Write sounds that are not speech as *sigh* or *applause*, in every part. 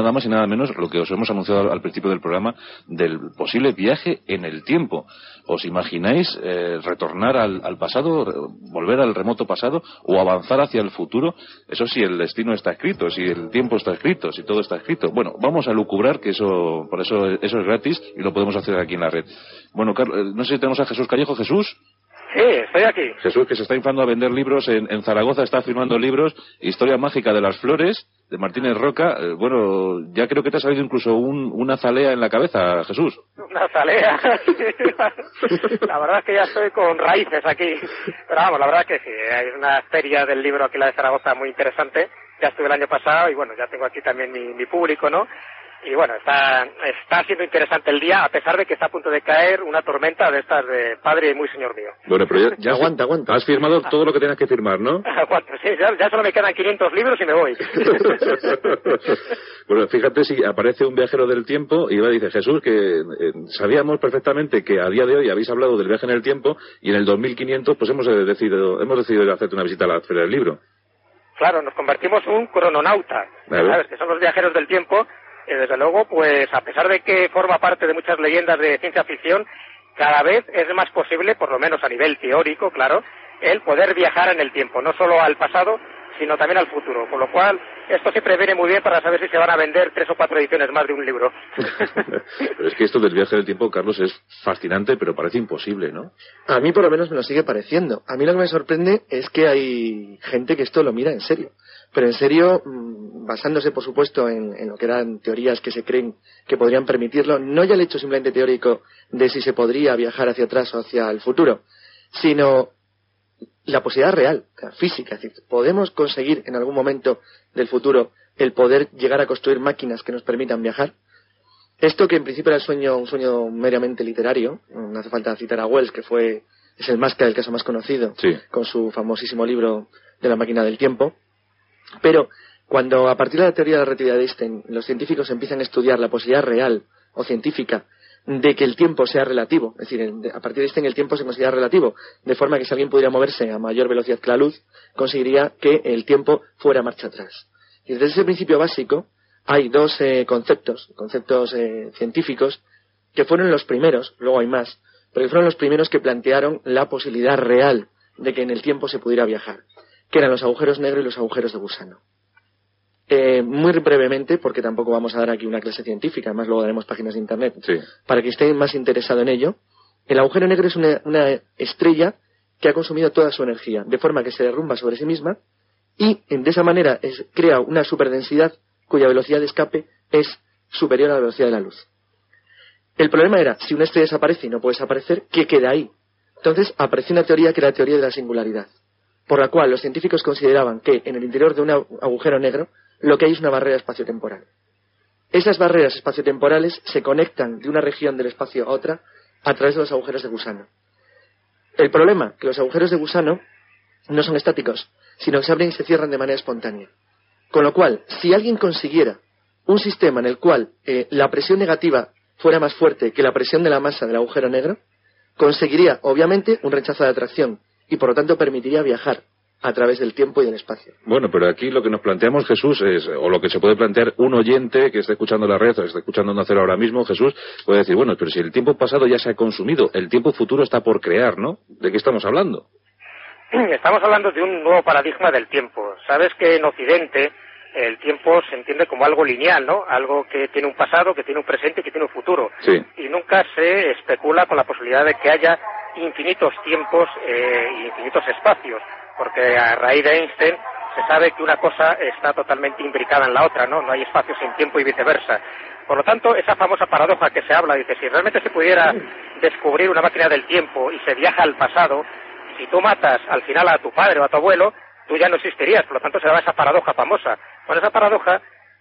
Nada más y nada menos lo que os hemos anunciado al principio del programa del posible viaje en el tiempo. ¿Os imagináis eh, retornar al, pasado, volver al remoto pasado o avanzar hacia el futuro? Eso si el destino está escrito, si el tiempo está escrito, si todo está escrito. Bueno, vamos a lucubrar que eso, por eso, eso es gratis y lo podemos hacer aquí en la red. Bueno, Carlos, eh, no sé si tenemos a Jesús Callejo. Jesús. Sí, estoy aquí. Jesús, que se está inflando a vender libros en, en Zaragoza, está firmando libros, Historia Mágica de las Flores, de Martínez Roca. Eh, bueno, ya creo que te ha salido incluso un- una zalea en la cabeza, Jesús. Una zalea. *laughs* la verdad es que ya estoy con raíces aquí. Pero vamos, la verdad es que sí, hay una feria del libro aquí, la de Zaragoza, muy interesante. Ya estuve el año pasado y bueno, ya tengo aquí también mi, mi público, ¿no? Y bueno, está, está siendo interesante el día, a pesar de que está a punto de caer una tormenta de estas de padre y muy señor mío. Bueno, pero ya, ya Aguanta, aguanta. Has firmado todo lo que tenías que firmar, ¿no? *laughs* ¿Cuánto? Sí, ya, ya solo me quedan 500 libros y me voy. *laughs* bueno, fíjate si aparece un viajero del tiempo y va y dice Jesús que eh, sabíamos perfectamente que a día de hoy habéis hablado del viaje en el tiempo y en el 2500 pues hemos eh, decidido hemos decidido hacerte una visita a la feria del libro. Claro, nos convertimos en un crononauta. ¿sabes? Que son los viajeros del tiempo. Y desde luego, pues a pesar de que forma parte de muchas leyendas de ciencia ficción, cada vez es más posible, por lo menos a nivel teórico, claro, el poder viajar en el tiempo, no solo al pasado, sino también al futuro. Con lo cual, esto siempre viene muy bien para saber si se van a vender tres o cuatro ediciones más de un libro. *laughs* *laughs* pero es que esto del viaje del tiempo, Carlos, es fascinante, pero parece imposible, ¿no? A mí por lo menos me lo sigue pareciendo. A mí lo que me sorprende es que hay gente que esto lo mira en serio. Pero en serio, mm, basándose por supuesto en, en lo que eran teorías que se creen que podrían permitirlo, no ya el hecho simplemente teórico de si se podría viajar hacia atrás o hacia el futuro, sino la posibilidad real, física. Es decir, podemos conseguir en algún momento del futuro el poder llegar a construir máquinas que nos permitan viajar. Esto que en principio era el sueño, un sueño meramente literario, no hace falta citar a Wells, que fue, es el más que el caso más conocido, Sí. con su famosísimo libro de la máquina del tiempo. Pero cuando a partir de la teoría de la relatividad de Einstein los científicos empiezan a estudiar la posibilidad real o científica de que el tiempo sea relativo, es decir, en- a partir de Einstein el tiempo se considera relativo, de forma que si alguien pudiera moverse a mayor velocidad que la luz, conseguiría que el tiempo fuera marcha atrás. Y desde ese principio básico hay dos eh, conceptos, conceptos eh, científicos, que fueron los primeros, luego hay más, pero que fueron los primeros que plantearon la posibilidad real de que en el tiempo se pudiera viajar, que eran los agujeros negros y los agujeros de gusano. Eh, muy brevemente, porque tampoco vamos a dar aquí una clase científica, además luego daremos páginas de internet, Sí. para que esté más interesado en ello, el agujero negro es una, una estrella que ha consumido toda su energía, de forma que se derrumba sobre sí misma y de esa manera es- crea una superdensidad cuya velocidad de escape es superior a la velocidad de la luz. El problema era, si una estrella desaparece y no puede desaparecer, ¿qué queda ahí? Entonces apareció una teoría que era la teoría de la singularidad, por la cual los científicos consideraban que en el interior de un agu- agujero negro lo que hay es una barrera espaciotemporal. Esas barreras espaciotemporales se conectan de una región del espacio a otra a través de los agujeros de gusano. El problema, que los agujeros de gusano no son estáticos, sino que se abren y se cierran de manera espontánea. Con lo cual, si alguien consiguiera un sistema en el cual eh, la presión negativa fuera más fuerte que la presión de la masa del agujero negro, conseguiría, obviamente, un rechazo de atracción y, por lo tanto, permitiría viajar a través del tiempo y del espacio. Bueno, pero aquí lo que nos planteamos, Jesús, es, o lo que se puede plantear un oyente que esté escuchando la red o esté escuchando Nacer ahora mismo, Jesús, puede decir, bueno, pero si el tiempo pasado ya se ha consumido, el tiempo futuro está por crear, ¿no? ¿De qué estamos hablando? *clears throat* Estamos hablando de un nuevo paradigma del tiempo. Sabes que en Occidente el tiempo se entiende como algo lineal, ¿no? Algo que tiene un pasado, que tiene un presente y que tiene un futuro. Sí. Y nunca se especula con la posibilidad de que haya infinitos tiempos eh, y infinitos espacios, porque a raíz de Einstein se sabe que una cosa está totalmente imbricada en la otra, ¿no? No hay espacio sin tiempo y viceversa. Por lo tanto, esa famosa paradoja que se habla, dice, si realmente se pudiera descubrir una máquina del tiempo y se viaja al pasado, si tú matas al final a tu padre o a tu abuelo, tú ya no existirías, por lo tanto se daba esa paradoja famosa. Bueno, esa paradoja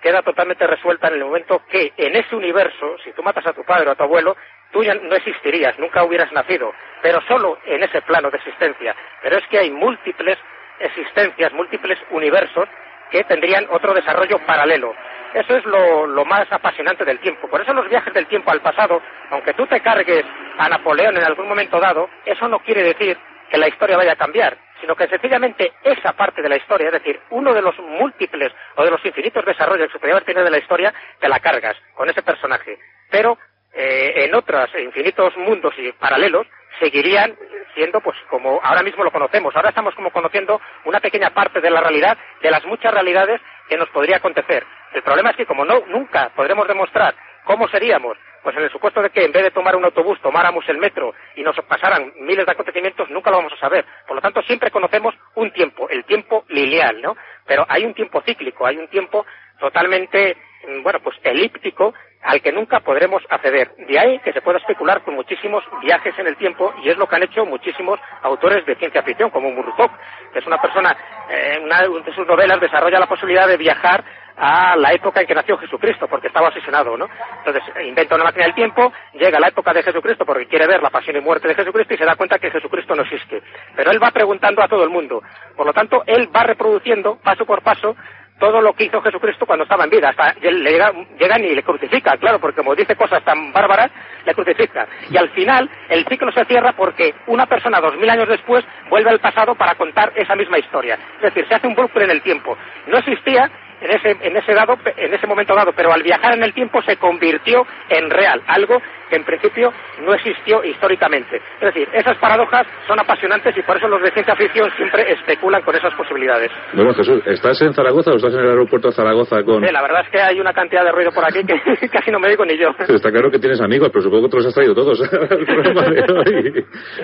queda totalmente resuelta en el momento que en ese universo, si tú matas a tu padre o a tu abuelo, tú ya no existirías, nunca hubieras nacido, pero solo en ese plano de existencia. Pero es que hay múltiples existencias, múltiples universos que tendrían otro desarrollo paralelo. Eso es lo, lo más apasionante del tiempo. Por eso los viajes del tiempo al pasado, aunque tú te cargues a Napoleón en algún momento dado, eso no quiere decir que la historia vaya a cambiar, sino que sencillamente esa parte de la historia, es decir, uno de los múltiples o de los infinitos desarrollos que se podría de la historia, te la cargas con ese personaje. Pero eh, en otros infinitos mundos y paralelos seguirían siendo pues como ahora mismo lo conocemos. Ahora estamos como conociendo una pequeña parte de la realidad, de las muchas realidades que nos podría acontecer. El problema es que como no, nunca podremos demostrar cómo seríamos, pues en el supuesto de que en vez de tomar un autobús tomáramos el metro y nos pasaran miles de acontecimientos, nunca lo vamos a saber. Por lo tanto, siempre conocemos un tiempo, el tiempo lineal, ¿no? Pero hay un tiempo cíclico, hay un tiempo totalmente, mm, bueno, pues elíptico al que nunca podremos acceder. De ahí que se pueda especular con muchísimos viajes en el tiempo y es lo que han hecho muchísimos autores de ciencia ficción, como Muruzov, que es una persona, eh, una de sus novelas desarrolla la posibilidad de viajar a la época en que nació Jesucristo, porque estaba asesinado, ¿no? Entonces inventa una máquina del tiempo, llega a la época de Jesucristo porque quiere ver la pasión y muerte de Jesucristo y se da cuenta que Jesucristo no existe. Pero él va preguntando a todo el mundo. Por lo tanto, él va reproduciendo paso por paso todo lo que hizo Jesucristo cuando estaba en vida. Hasta le llega, llegan y le crucifican, claro, porque como dice cosas tan bárbaras, le crucifican. Y al final, el ciclo se cierra porque una persona dos mil años después vuelve al pasado para contar esa misma historia. Es decir, se hace un bucle en el tiempo. No existía en ese, en ese dado, en ese momento dado, pero al viajar en el tiempo se convirtió en real, algo que en principio no existió históricamente. Es decir, esas paradojas son apasionantes y por eso los de ciencia ficción siempre especulan con esas posibilidades. Bueno, Jesús, ¿estás en Zaragoza o estás en el aeropuerto de Zaragoza con...? Sí, la verdad es que hay una cantidad de ruido por aquí que *laughs* casi no me digo ni yo. Está claro que tienes amigos, pero supongo que te los has traído todos. *laughs*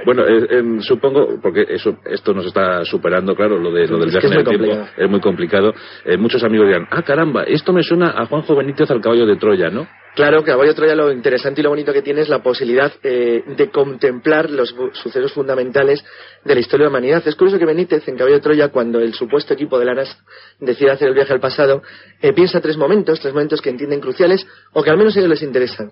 Bueno, eh, em, supongo, porque eso, esto nos está superando, claro, lo, de, lo del viaje en el tiempo complicado. es muy complicado. Eh, muchos amigos ah, caramba, esto me suena a Juanjo Benítez al caballo de Troya, ¿no? Claro, Caballo de Troya lo interesante y lo bonito que tiene es la posibilidad eh, de contemplar los sucesos fundamentales de la historia de la humanidad. Es curioso que Benítez, en Caballo de Troya, cuando el supuesto equipo de la decide hacer el viaje al pasado, eh, piensa tres momentos, tres momentos que entienden cruciales o que al menos a ellos les interesan.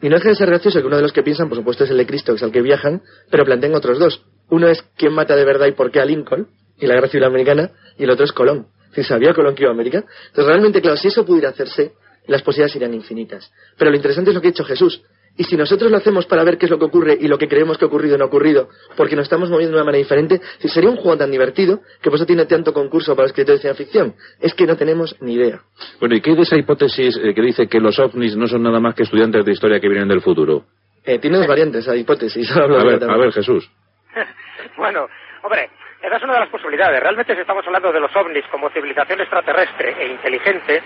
Y no deja de ser gracioso que uno de los que piensan, por supuesto, es el de Cristo, que es al que viajan, pero plantean otros dos. Uno es quién mata de verdad y por qué a Lincoln, y la guerra civil americana, y el otro es Colón. Si sabía Colón que iba a América. Entonces, realmente, claro, si eso pudiera hacerse, las posibilidades serían infinitas. Pero lo interesante es lo que ha hecho Jesús. Y si nosotros lo hacemos para ver qué es lo que ocurre y lo que creemos que ha ocurrido o no ha ocurrido, porque nos estamos moviendo de una manera diferente, si sería un juego tan divertido que por eso tiene tanto concurso para los escritores de ciencia ficción. Es que no tenemos ni idea. Bueno, ¿y qué hay de esa hipótesis eh, que dice que los ovnis no son nada más que estudiantes de historia que vienen del futuro? Eh, tiene dos variantes esa hipótesis. *laughs* A ver, a ver, Jesús. *laughs* bueno, hombre, esa es una de las posibilidades. Realmente si estamos hablando de los ovnis como civilización extraterrestre e inteligente,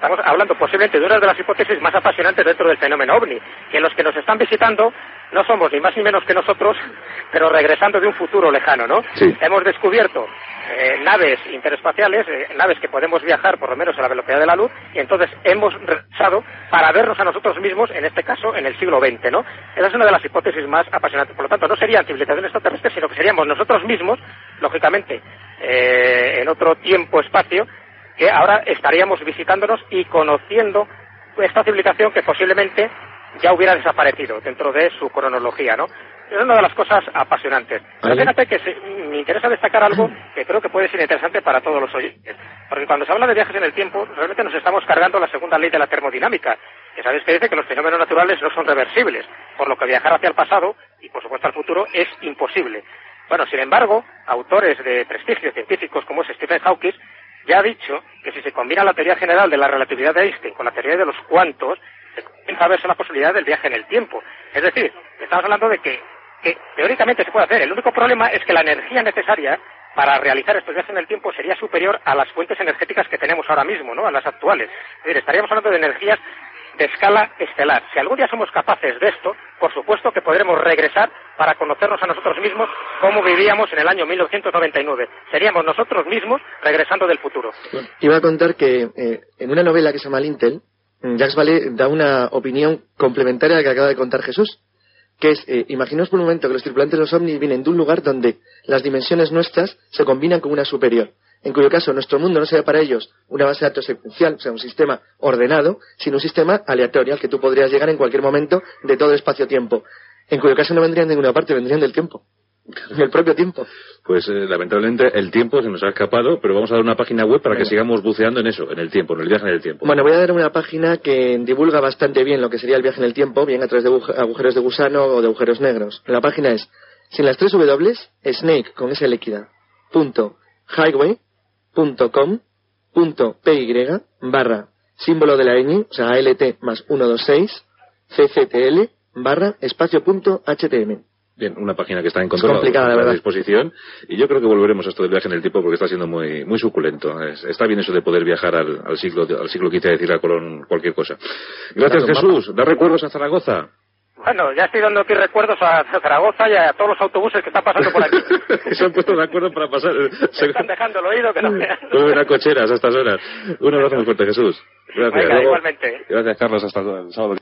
estamos hablando posiblemente de una de las hipótesis más apasionantes dentro del fenómeno ovni, que los que nos están visitando no somos ni más ni menos que nosotros, pero regresando de un futuro lejano, ¿no? Sí. Hemos descubierto eh, naves interespaciales, eh, naves que podemos viajar por lo menos a la velocidad de la luz, y entonces hemos regresado para vernos a nosotros mismos, en este caso, en el siglo XX, ¿no? Esa es una de las hipótesis más apasionantes. Por lo tanto, no serían civilizaciones extraterrestres, sino que seríamos nosotros mismos, lógicamente, eh, en otro tiempo-espacio, que ahora estaríamos visitándonos y conociendo esta civilización que posiblemente ya hubiera desaparecido dentro de su cronología, ¿no? Es una de las cosas apasionantes. Pero fíjate que se- me interesa destacar algo que creo que puede ser interesante para todos los oyentes. Porque cuando se habla de viajes en el tiempo, realmente nos estamos cargando la segunda ley de la termodinámica, que sabéis que dice que los fenómenos naturales no son reversibles, por lo que viajar hacia el pasado y por supuesto al futuro es imposible. Bueno, sin embargo, autores de prestigio científicos como es Stephen Hawking ya ha dicho que si se combina la teoría general de la relatividad de Einstein con la teoría de los cuantos, se comienza a verse la posibilidad del viaje en el tiempo. Es decir, estamos hablando de que, que teóricamente se puede hacer. El único problema es que la energía necesaria para realizar estos viajes en el tiempo sería superior a las fuentes energéticas que tenemos ahora mismo, ¿no? A las actuales. Es decir, estaríamos hablando de energías escala estelar. Si algún día somos capaces de esto, por supuesto que podremos regresar para conocernos a nosotros mismos como vivíamos en el año 1999. Seríamos nosotros mismos regresando del futuro. Iba a contar que eh, en una novela que se llama Lintel, mm, Jacques Vallée da una opinión complementaria a la que acaba de contar Jesús, que es, eh, imaginaos por un momento que los tripulantes de los ovnis vienen de un lugar donde las dimensiones nuestras se combinan con una superior, en cuyo caso nuestro mundo no sería para ellos una base de datos secuencial, o sea, un sistema ordenado, sino un sistema aleatorio al que tú podrías llegar en cualquier momento de todo el espacio-tiempo, en cuyo caso no vendrían de ninguna parte, vendrían del tiempo. *laughs* El propio tiempo. Pues eh, lamentablemente el tiempo se nos ha escapado, pero vamos a dar una página web para que sigamos buceando en eso, en el tiempo, en el viaje en el tiempo. Bueno, voy a dar una página que divulga bastante bien lo que sería el viaje en el tiempo, bien a través de aguj- agujeros de gusano o de agujeros negros. La página es, sin las tres W, snake con S líquida, punto, highway, punto com, punto, py, barra, símbolo de la ñ, o sea, ALT más 126, cctl, barra, espacio punto, htm. Bien, una página que está en control la a disposición y yo creo que volveremos a esto del viaje en el tiempo porque está siendo muy muy suculento. Es- está bien eso de poder viajar al, al siglo al siglo XV y decir a Colón cualquier cosa. Gracias Jesús. Da recuerdos a Zaragoza. Bueno, ya estoy dando aquí recuerdos a Zaragoza y a todos los autobuses que están pasando por aquí. *laughs* Se han puesto de acuerdo para pasar. *laughs* Se están dejando el oído que no vean. Vuelven a cocheras a estas horas. Un abrazo muy fuerte Jesús. Gracias. Venga, igualmente. Gracias Carlos. Hasta el sábado.